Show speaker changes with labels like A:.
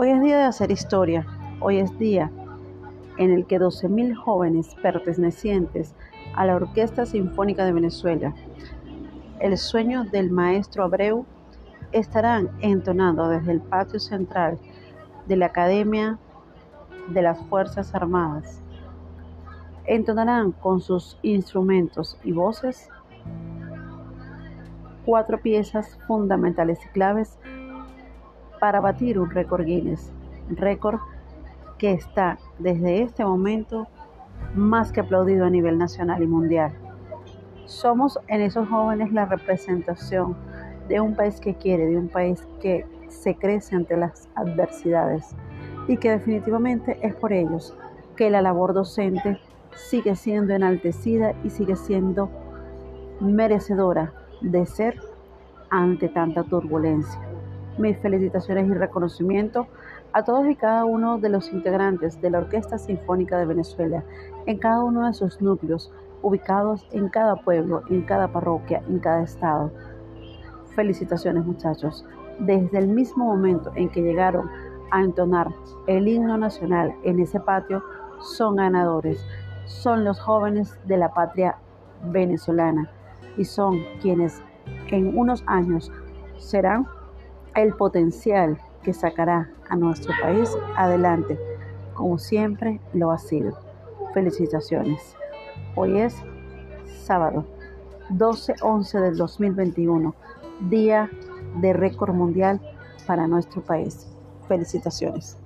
A: Hoy es día de hacer historia. Hoy es día en el que 12.000 jóvenes pertenecientes a la Orquesta Sinfónica de Venezuela, el sueño del maestro Abreu, estarán entonando desde el patio central de la Academia de las Fuerzas Armadas. Entonarán con sus instrumentos y voces cuatro piezas fundamentales y claves para batir un récord Guinness, récord que está desde este momento más que aplaudido a nivel nacional y mundial. Somos en esos jóvenes la representación de un país que quiere, de un país que se crece ante las adversidades y que definitivamente es por ellos que la labor docente sigue siendo enaltecida y sigue siendo merecedora de ser ante tanta turbulencia mis felicitaciones y reconocimiento a todos y cada uno de los integrantes de la Orquesta Sinfónica de Venezuela, en cada uno de sus núcleos, ubicados en cada pueblo, en cada parroquia, en cada estado. Felicitaciones muchachos. Desde el mismo momento en que llegaron a entonar el himno nacional en ese patio, son ganadores. Son los jóvenes de la patria venezolana y son quienes en unos años serán el potencial que sacará a nuestro país adelante, como siempre lo ha sido. Felicitaciones. Hoy es sábado 12-11 del 2021, día de récord mundial para nuestro país. Felicitaciones.